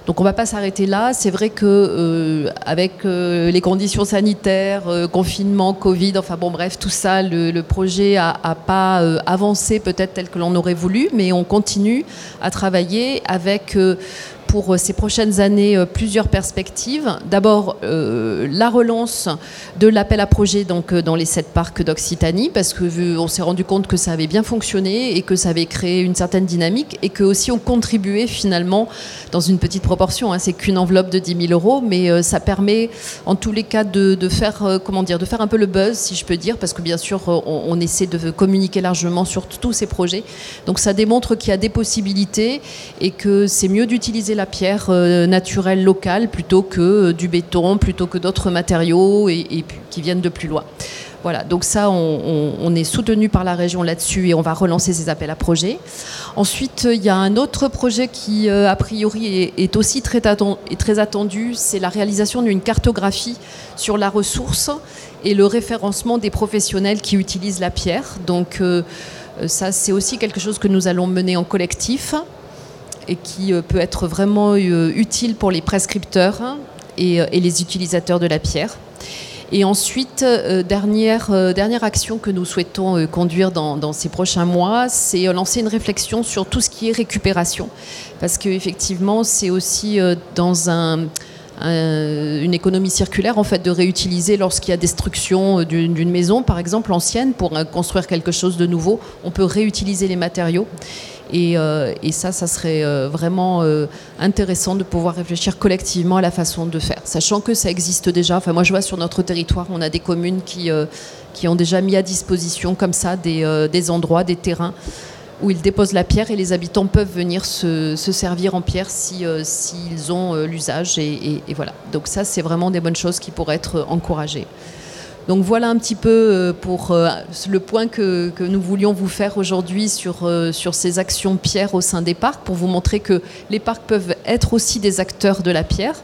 Donc on ne va pas s'arrêter là. C'est vrai que euh, avec les conditions sanitaires, confinement, Covid, enfin bon bref, tout ça, le, projet n'a pas avancé peut-être tel que l'on aurait voulu, mais on continue à travailler avec pour euh, ces prochaines années euh, plusieurs perspectives. D'abord, euh, la relance de l'appel à projet dans les sept parcs d'Occitanie, parce qu'on s'est rendu compte que ça avait bien fonctionné et que ça avait créé une certaine dynamique et que aussi on contribuait finalement dans une petite proportion. Hein, c'est qu'une enveloppe de 10 000 euros, mais ça permet en tous les cas de, faire, comment dire, de faire un peu le buzz, si je peux dire, parce que bien sûr, on, on essaie de communiquer largement sur tous ces projets. Donc ça démontre qu'il y a des possibilités et que c'est mieux d'utiliser la pierre euh, naturelle locale plutôt que euh, du béton, plutôt que d'autres matériaux et, qui viennent de plus loin. Voilà, donc ça, on, est soutenu par la région là-dessus et on va relancer ces appels à projets. Ensuite, il y a un autre projet qui, euh, a priori, est, aussi très attendu, c'est la réalisation d'une cartographie sur la ressource et le référencement des professionnels qui utilisent la pierre. Donc ça, c'est aussi quelque chose que nous allons mener en collectif et qui euh, peut être vraiment euh, utile pour les prescripteurs euh, et, les utilisateurs de la pierre. Et ensuite, dernière, dernière action que nous souhaitons conduire dans, ces prochains mois, c'est lancer une réflexion sur tout ce qui est récupération. Parce qu'effectivement, c'est aussi dans un, une économie circulaire en fait de réutiliser lorsqu'il y a destruction d'une maison par exemple ancienne pour construire quelque chose de nouveau on peut réutiliser les matériaux euh, et, ça, ça serait euh, vraiment euh, intéressant de pouvoir réfléchir collectivement à la façon de faire, sachant que ça existe déjà. Enfin, moi, je vois sur notre territoire, on a des communes qui, qui ont déjà mis à disposition comme ça des, des, endroits, des terrains où ils déposent la pierre et les habitants peuvent venir se, se servir en pierre s'ils si, s'ils ont l'usage. Et, voilà. Donc ça, c'est vraiment des bonnes choses qui pourraient être encouragées. Donc voilà un petit peu euh, pour euh, le point que, nous voulions vous faire aujourd'hui sur, euh, sur ces actions pierre au sein des parcs, pour vous montrer que les parcs peuvent être aussi des acteurs de la pierre.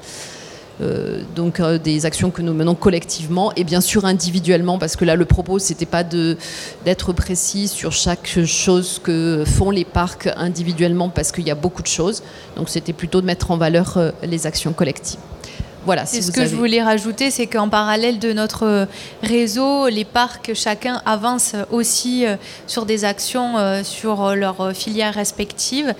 donc des actions que nous menons collectivement et bien sûr individuellement parce que là le propos c'était pas d'être précis sur chaque chose que font les parcs individuellement parce qu'il y a beaucoup de choses donc c'était plutôt de mettre en valeur les actions collectives. Voilà, ce que je voulais rajouter, c'est qu'en parallèle de notre réseau, les parcs, chacun avance aussi euh, sur des actions euh, sur leurs filières respectives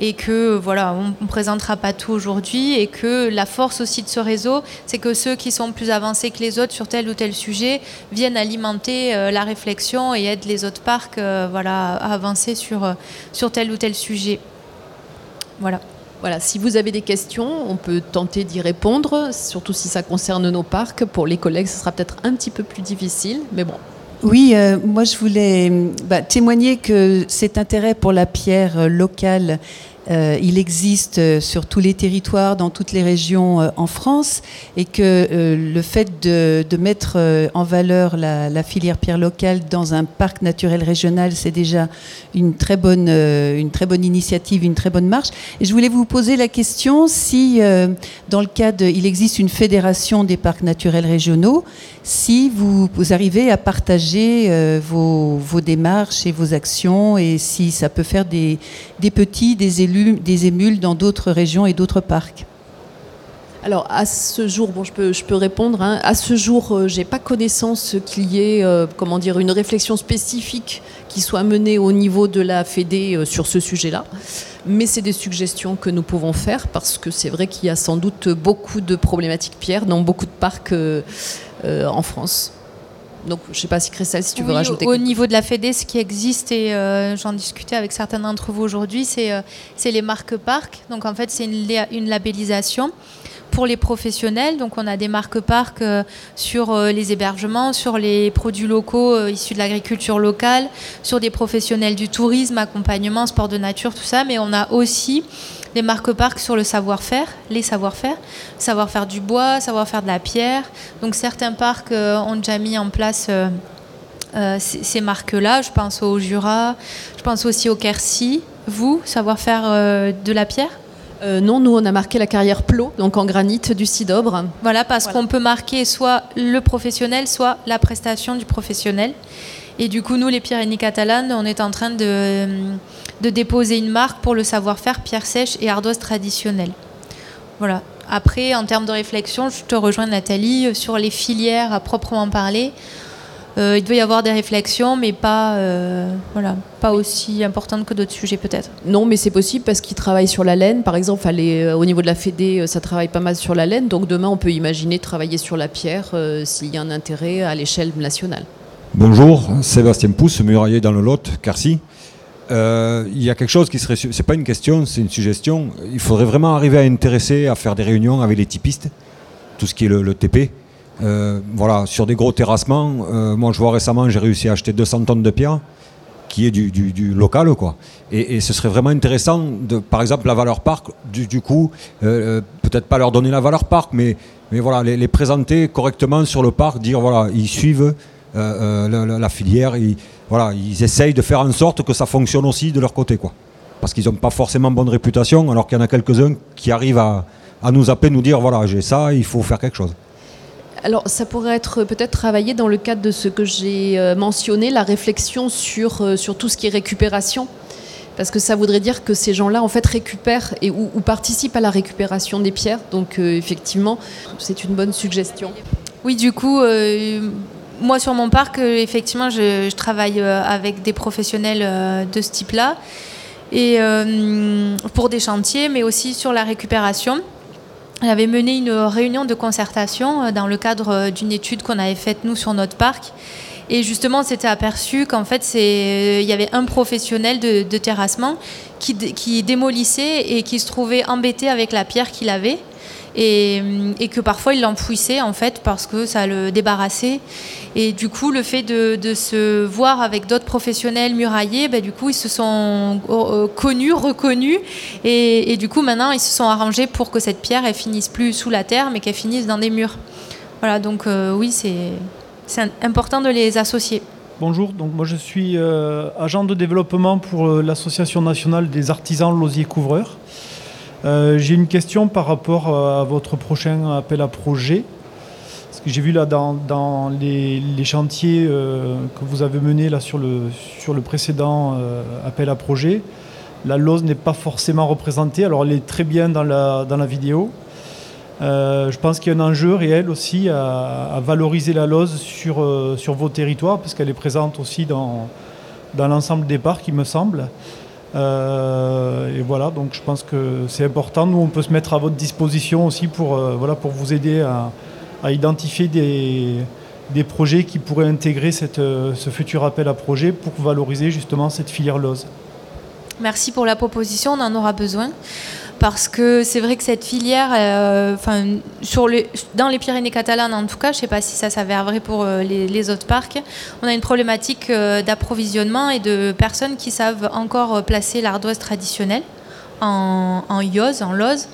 et que voilà, on ne présentera pas tout aujourd'hui et que la force aussi de ce réseau, c'est que ceux qui sont plus avancés que les autres sur tel ou tel sujet viennent alimenter euh, la réflexion et aident les autres parcs voilà, à avancer sur, sur tel ou tel sujet. Voilà. Voilà, si vous avez des questions, on peut tenter d'y répondre, surtout si ça concerne nos parcs. Pour les collègues, ce sera peut-être un petit peu plus difficile, mais bon. Oui, euh, moi je voulais bah, témoigner que cet intérêt pour la pierre locale euh, il existe euh, sur tous les territoires, dans toutes les régions euh, en France, et que le fait de, mettre en valeur la, filière pierre locale dans un parc naturel régional, c'est déjà une très bonne, une très bonne initiative, une très bonne marche. Et je voulais vous poser la question si, dans le cadre, il existe une fédération des parcs naturels régionaux, si vous, arrivez à partager vos, démarches et vos actions, et si ça peut faire des petits, des élus des émules dans d'autres régions et d'autres parcs alors à ce jour, bon, je peux, répondre. Hein. À ce jour, euh, j'ai pas connaissance qu'il y ait, euh, comment dire, une réflexion spécifique qui soit menée au niveau de la Fédé euh, sur ce sujet-là. Mais c'est des suggestions que nous pouvons faire parce que c'est vrai qu'il y a sans doute beaucoup de problématiques pierres dans beaucoup de parcs en France. Donc, je ne sais pas si Christelle, si tu veux rajouter. Au, au niveau de la Fédé, ce qui existe, et euh, j'en discutais avec certains d'entre vous aujourd'hui, c'est euh, les marques parcs. Donc, en fait, c'est une, une, labellisation pour les professionnels. Donc, on a des marques parcs euh, sur les hébergements, sur les produits locaux issus de l'agriculture locale, sur des professionnels du tourisme, accompagnement, sport de nature, tout ça. Mais on a aussi des marques parcs sur le savoir-faire, les savoir-faire, savoir-faire du bois, savoir-faire de la pierre. Donc certains parcs euh, ont déjà mis en place euh, euh, ces, marques-là. Je pense au Jura, je pense aussi au Quercy. Vous, savoir-faire de la pierre? Non, nous on a marqué la carrière Plot, donc en granit du Cidobre. Voilà, parce qu'on peut marquer soit le professionnel, soit la prestation du professionnel. Et du coup, nous, les Pyrénées catalanes, on est en train de, de déposer une marque pour le savoir-faire pierre sèche et ardoise traditionnelle. Voilà. Après, en termes de réflexion, je te rejoins Nathalie sur les filières à proprement parler. euh, il doit y avoir des réflexions, mais pas, euh, voilà, pas aussi importantes que d'autres sujets peut-être. Non, mais c'est possible parce qu'ils travaillent sur la laine. Par exemple, euh, au niveau de la Fédé, ça travaille pas mal sur la laine. Donc demain, on peut imaginer travailler sur la pierre s'il y a un intérêt à l'échelle nationale. Bonjour, Sébastien Pousse, murailler dans le Lot, Carcy. il y a quelque chose qui serait. C'est pas une question, c'est une suggestion. Il faudrait vraiment arriver à intéresser, à faire des réunions avec les typistes, tout ce qui est le TP. Euh, voilà, sur des gros terrassements, euh, moi je vois récemment, j'ai réussi à acheter 200 tonnes de pierre, qui est du, local, quoi. Et, ce serait vraiment intéressant, de, par exemple, la valeur parc, du, coup, euh, peut-être pas leur donner la valeur parc, mais, mais voilà, les, présenter correctement sur le parc, dire voilà, ils suivent la, filière, ils, voilà, ils essayent de faire en sorte que ça fonctionne aussi de leur côté, quoi. Parce qu'ils n'ont pas forcément bonne réputation, alors qu'il y en a quelques-uns qui arrivent à, à nous appeler, nous dire voilà, j'ai ça, il faut faire quelque chose. Alors, ça pourrait être peut-être travaillé dans le cadre de ce que j'ai euh, mentionné, la réflexion sur, euh, sur tout ce qui est récupération. Parce que ça voudrait dire que ces gens-là, en fait, récupèrent et, ou, participent à la récupération des pierres. Donc, euh, effectivement, c'est une bonne suggestion. Oui, du coup, moi, sur mon parc, effectivement, je, travaille avec des professionnels de ce type-là. Et pour des chantiers, mais aussi sur la récupération avait mené une réunion de concertation euh, dans le cadre euh, d'une étude qu'on avait faite nous sur notre parc. Et justement, on s'était aperçu qu'en fait, il y avait un professionnel de, terrassement qui, démolissait et qui se trouvait embêté avec la pierre qu'il avait et, que parfois il l'enfouissait en fait parce que ça le débarrassait. Et du coup, le fait de, se voir avec d'autres professionnels muraillés, bah, du coup, ils se sont euh, connus, reconnus, et, du coup, maintenant, ils se sont arrangés pour que cette pierre, elle finisse plus sous la terre, mais qu'elle finisse dans des murs. Voilà, donc euh, oui, c'est important de les associer. Bonjour, donc moi je suis euh, agent de développement pour l'Association nationale des artisans losiers couvreurs. Euh, j'ai une question par rapport euh, à votre prochain appel à projet. Parce que j'ai vu là dans, les, chantiers euh, que vous avez menés là sur le, sur le précédent appel à projet, la lose n'est pas forcément représentée. Alors elle est très bien dans la, dans la vidéo. je pense qu'il y a un enjeu réel aussi à, valoriser la lose sur, sur vos territoires, parce qu'elle est présente aussi dans, dans l'ensemble des parcs, il me semble. Euh, et voilà, donc je pense que c'est important. Nous, on peut se mettre à votre disposition aussi pour, euh, vous aider à, identifier des, projets qui pourraient intégrer euh, ce futur appel à projet pour valoriser justement cette filière lose. Merci pour la proposition, on en aura besoin parce que c'est vrai que cette filière, euh, dans les Pyrénées catalanes en tout cas, je ne sais pas si ça s'avère vrai pour euh, les, autres parcs, on a une problématique euh, d'approvisionnement et de personnes qui savent encore placer l'ardoise traditionnelle en, en en lose.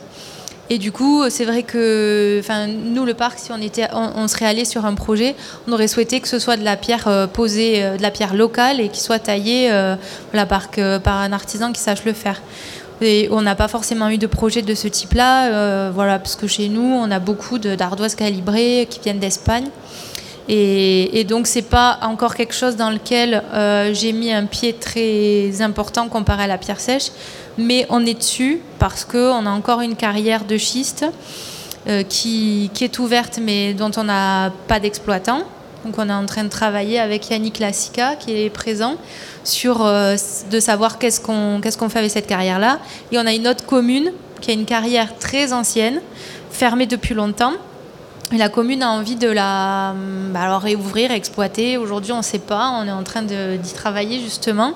Et du coup, c'est vrai que, nous, le parc, si on était, on, serait allé sur un projet, on aurait souhaité que ce soit de la pierre posée, de la pierre locale et qui soit taillée par, par un artisan qui sache le faire on n'a pas forcément eu de projet de ce type-là, euh, voilà, parce que chez nous, on a beaucoup d'ardoises calibrées qui viennent d'Espagne. Et, et, donc, c'est pas encore quelque chose dans lequel euh, j'ai mis un pied très important comparé à la pierre sèche, mais on est dessus parce qu'on a encore une carrière de schiste euh, qui, est ouverte, mais dont on n'a pas d'exploitant. Donc, on est en train de travailler avec Yannick Lassica qui est présent sur euh, de savoir qu'est-ce qu'on fait avec cette carrière-là. Et on a une autre commune qui a une carrière très ancienne, fermée depuis longtemps. Et la commune a envie de la bah, réouvrir, exploiter. Aujourd'hui, on ne sait pas. On est en train d'y travailler justement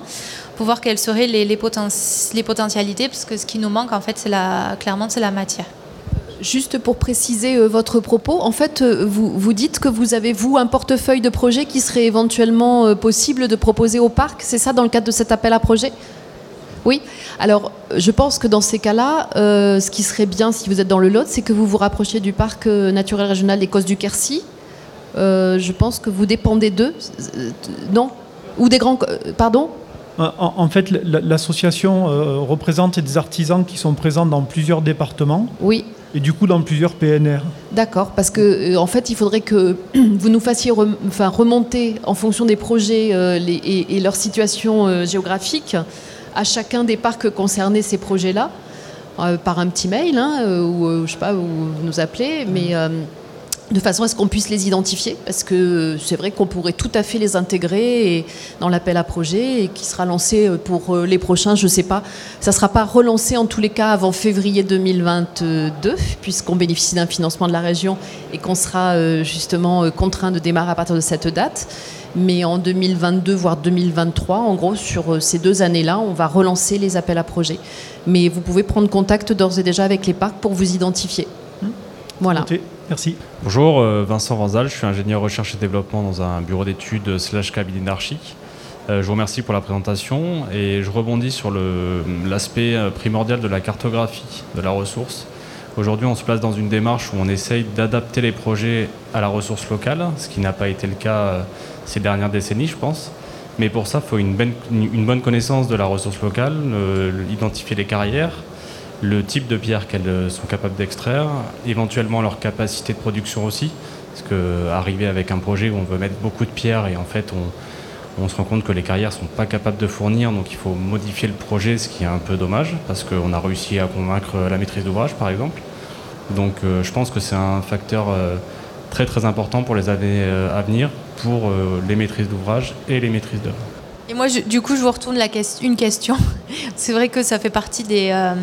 voir quelles seraient les, potentialités, parce que ce qui nous manque, en fait, c'est la, matière. Juste pour préciser euh, votre propos, en fait, euh, vous, vous dites que vous avez, vous, un portefeuille de projets qui serait éventuellement euh, possible de proposer au parc, c'est ça dans le cadre de cet appel à projet? Oui, alors je pense que dans ces cas-là, ce qui serait bien si vous êtes dans le Lot, c'est que vous vous rapprochiez du parc naturel régional des Cosses du Quercy. je pense que vous dépendez d'eux, non? Ou des grands. Pardon? En, fait, l'association représente des artisans qui sont présents dans plusieurs départements. Oui et du coup dans plusieurs PNR. D'accord, parce que euh, en fait, il faudrait que vous nous fassiez enfin, remonter en fonction des projets euh, et, leur situation euh, géographique à chacun des parcs concernés ces projets-là par un petit mail hein, ou je sais pas, ou vous nous appelez, mais de façon à ce qu'on puisse les identifier, parce que c'est vrai qu'on pourrait tout à fait les intégrer dans l'appel à projet et qui sera lancé pour les prochains, je ne sais pas. Ça ne sera pas relancé en tous les cas avant février 2022, puisqu'on bénéficie d'un financement de la région et qu'on sera justement contraint de démarrer à partir de cette date. Mais en 2022, voire 2023, en gros, sur ces deux années-là, on va relancer les appels à projets. Mais vous pouvez prendre contact d'ores et déjà avec les parcs pour vous identifier. Voilà. Merci. Bonjour, euh, Vincent Vanzal, je suis ingénieur recherche et développement dans un bureau d'études slash cabinet d'archi. Euh, je vous remercie pour la présentation et je rebondis sur l'aspect euh, primordial de la cartographie de la ressource. Aujourd'hui, on se place dans une démarche où on essaye d'adapter les projets à la ressource locale, ce qui n'a pas été le cas ces dernières décennies, je pense. Mais pour ça, il faut une, bonne connaissance de la ressource locale, identifier les carrières, le type de pierre qu'elles euh, sont capables d'extraire, éventuellement leur capacité de production aussi. Parce que arriver avec un projet où on veut mettre beaucoup de pierres et en fait on, se rend compte que les carrières ne sont pas capables de fournir, donc il faut modifier le projet, ce qui est un peu dommage, parce qu'on a réussi à convaincre la maîtrise d'ouvrage par exemple. Donc euh, je pense que c'est un facteur euh, très très important pour les années à venir, pour les maîtrises d'ouvrage et les maîtrises d'œuvre. Et moi, du coup, je vous retourne une question. C'est vrai que ça fait partie des, euh,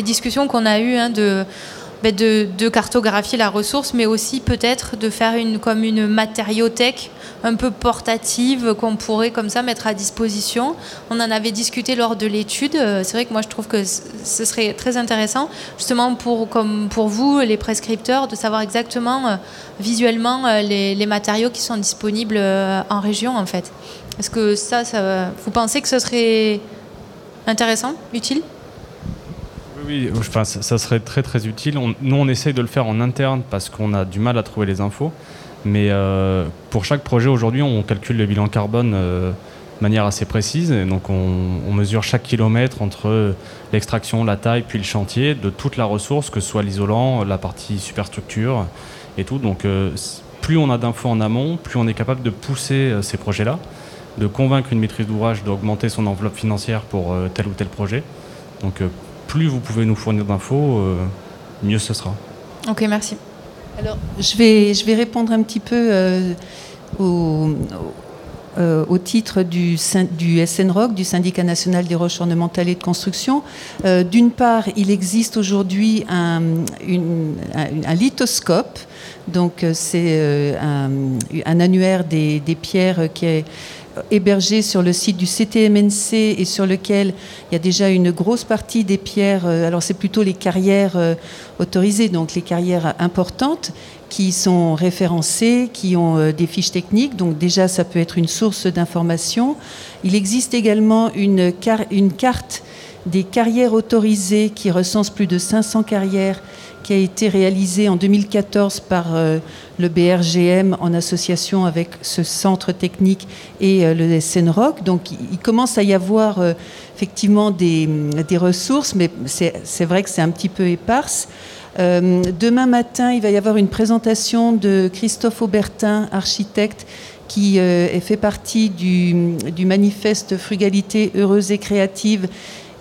discussions qu'on a eues hein, ben, de, cartographier la ressource, mais aussi peut-être de faire une, comme une matériothèque un peu portative qu'on pourrait comme ça mettre à disposition. On en avait discuté lors de l'étude. Euh, c'est vrai que moi, je trouve que ce serait très intéressant, justement pour, comme pour vous, les prescripteurs, de savoir exactement euh, visuellement les matériaux qui sont disponibles en région, en fait. Est-ce que ça, vous pensez que ce serait intéressant, utile? Oui, ça serait très très utile. nous, on essaye de le faire en interne parce qu'on a du mal à trouver les infos. Mais euh, pour chaque projet aujourd'hui, on calcule le bilan carbone euh, de manière assez précise. Donc on, mesure chaque kilomètre entre l'extraction, la taille, puis le chantier de toute la ressource, que ce soit l'isolant, la partie superstructure et tout. Donc euh, plus on a d'infos en amont, plus on est capable de pousser ces projets-là de convaincre une maîtrise d'ouvrage d'augmenter son enveloppe financière pour euh, tel ou tel projet. Donc euh, plus vous pouvez nous fournir d'infos, euh, mieux ce sera. Ok, merci. Alors, je vais, je vais répondre un petit peu au, au, titre du, du SNROC, du Syndicat national des roches ornementales et de construction. D'une part, il existe aujourd'hui un, un, lithoscope donc c'est un, un, annuaire des, des pierres qui est hébergé sur le site du CTMNC et sur lequel il y a déjà une grosse partie des pierres, euh, alors c'est plutôt les carrières euh, autorisées, donc les carrières importantes qui sont référencées, qui ont euh, des fiches techniques, donc déjà ça peut être une source d'information. Il existe également une, une carte des carrières autorisées qui recense plus de 500 carrières qui a été réalisé en 2014 par euh, le BRGM en association avec ce centre technique et euh, le SNROC. Donc il commence à y avoir euh, effectivement des, des, ressources, mais c'est vrai que c'est un petit peu éparse. demain matin, il va y avoir une présentation de Christophe Aubertin, architecte, qui fait partie du manifeste Frugalité heureuse et créative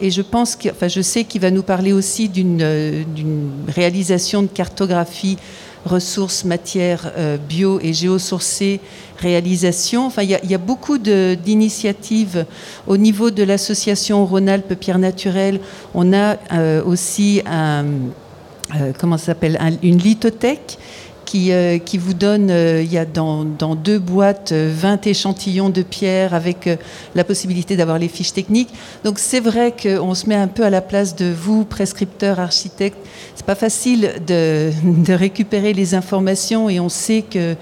et je pense que, enfin, je sais qu'il va nous parler aussi d'une euh, réalisation de cartographie ressources, matières euh, bio et géosourcées, réalisation. Enfin, il y, a beaucoup d'initiatives au niveau de l'association Rhône-Alpes Pierre Naturelle. On a euh, aussi comment s'appelle, une lithothèque euh, qui, vous donne, euh, il y a dans, deux boîtes 20 euh, échantillons de pierre avec la possibilité d'avoir les fiches techniques. Donc c'est vrai qu'on se met un peu à la place de vous, prescripteurs, architectes. C'est pas facile de récupérer les informations et on sait que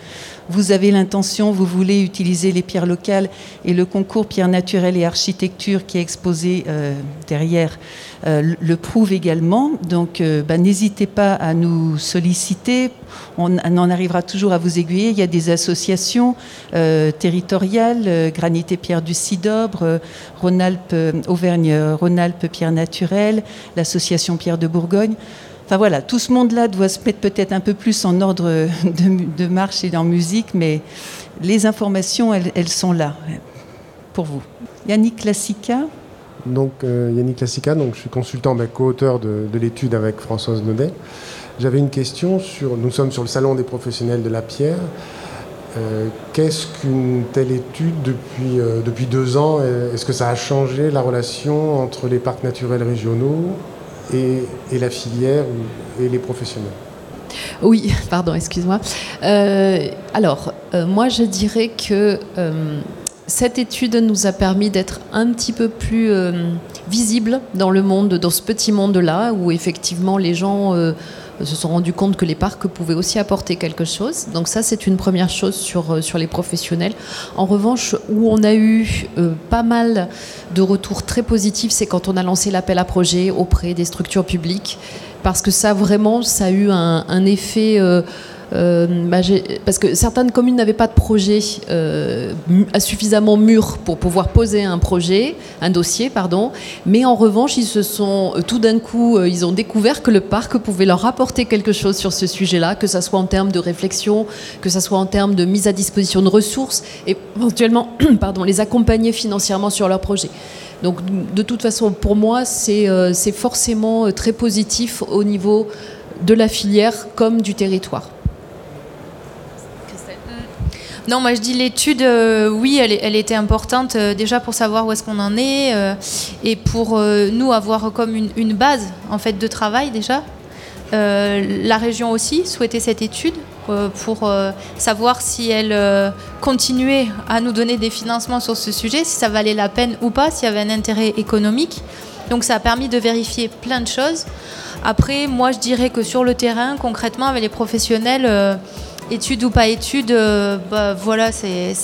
vous avez l'intention, vous voulez utiliser les pierres locales et le concours pierres naturelles et architecture qui est exposé euh, derrière euh, le prouve également. Donc euh, bah, n'hésitez pas à nous solliciter. On, en arrivera toujours à vous aiguiller. Il y a des associations territoriales, Granit et Pierre du Cidobre, Rhône-Alpes, Auvergne, Rhône-Alpes Pierre Naturelle, l'association Pierre de Bourgogne. Enfin voilà, tout ce monde-là doit se mettre peut-être un peu plus en ordre de, marche et en musique, mais les informations, elles, sont là pour vous. Yannick Classica. Donc euh, Yannick Classica, donc je suis consultant, ben, co-auteur de, l'étude avec Françoise Naudet. J'avais une question sur. Nous sommes sur le salon des professionnels de la pierre. Euh, Qu'est-ce qu'une telle étude depuis, euh, depuis deux ans Est-ce que ça a changé la relation entre les parcs naturels régionaux et, la filière et les professionnels Oui, pardon, excuse-moi. Euh, alors, euh, moi, je dirais que euh, cette étude nous a permis d'être un petit peu plus visible dans le monde, dans ce petit monde-là, où effectivement les gens se sont rendus compte que les parcs pouvaient aussi apporter quelque chose. Donc ça, c'est une première chose sur, euh, sur les professionnels. En revanche, où on a eu euh, pas mal de retours très positifs, c'est quand on a lancé l'appel à projet auprès des structures publiques parce que ça vraiment ça a eu un, effet euh, bah, j'ai- parce que certaines communes n'avaient pas de projet euh, suffisamment mûr pour pouvoir poser un projet, un dossier, pardon. Mais en revanche, ils se sont euh, tout d'un coup, euh, ils ont découvert que le parc pouvait leur apporter quelque chose sur ce sujet-là, que ça soit en termes de réflexion, que ça soit en termes de mise à disposition de ressources, et éventuellement, pardon, les accompagner financièrement sur leur projet. Donc, de toute façon, pour moi, c'est euh, forcément euh, très positif au niveau de la filière comme du territoire. Non, moi je dis l'étude, euh, oui, elle, était importante euh, déjà pour savoir où est-ce qu'on en est euh, et pour nous avoir comme une, base en fait de travail déjà. La région aussi souhaitait cette étude pour savoir si elle continuait à nous donner des financements sur ce sujet, si ça valait la peine ou pas, s'il y avait un intérêt économique. Donc ça a permis de vérifier plein de choses. Après, moi je dirais que sur le terrain, concrètement, avec les professionnels, études ou pas études, euh, bah, voilà, c'est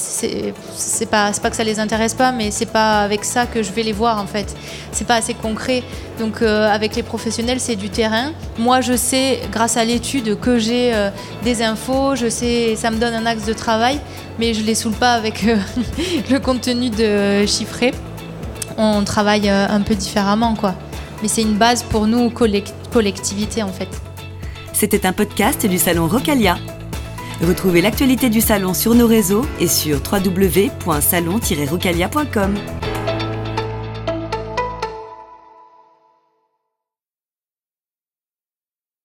pas que ça les intéresse pas, mais c'est pas avec ça que je vais les voir en fait. C'est pas assez concret. Donc euh, avec les professionnels, c'est du terrain. Moi, je sais grâce à l'étude que j'ai euh, des infos, je sais, ça me donne un axe de travail, mais je les saoule pas avec le contenu de chiffré. On travaille un peu différemment, quoi. Mais c'est une base pour nous collect- collectivité en fait. C'était un podcast du salon Rocalia. Retrouvez l'actualité du salon sur nos réseaux et sur www.salon-rocalia.com.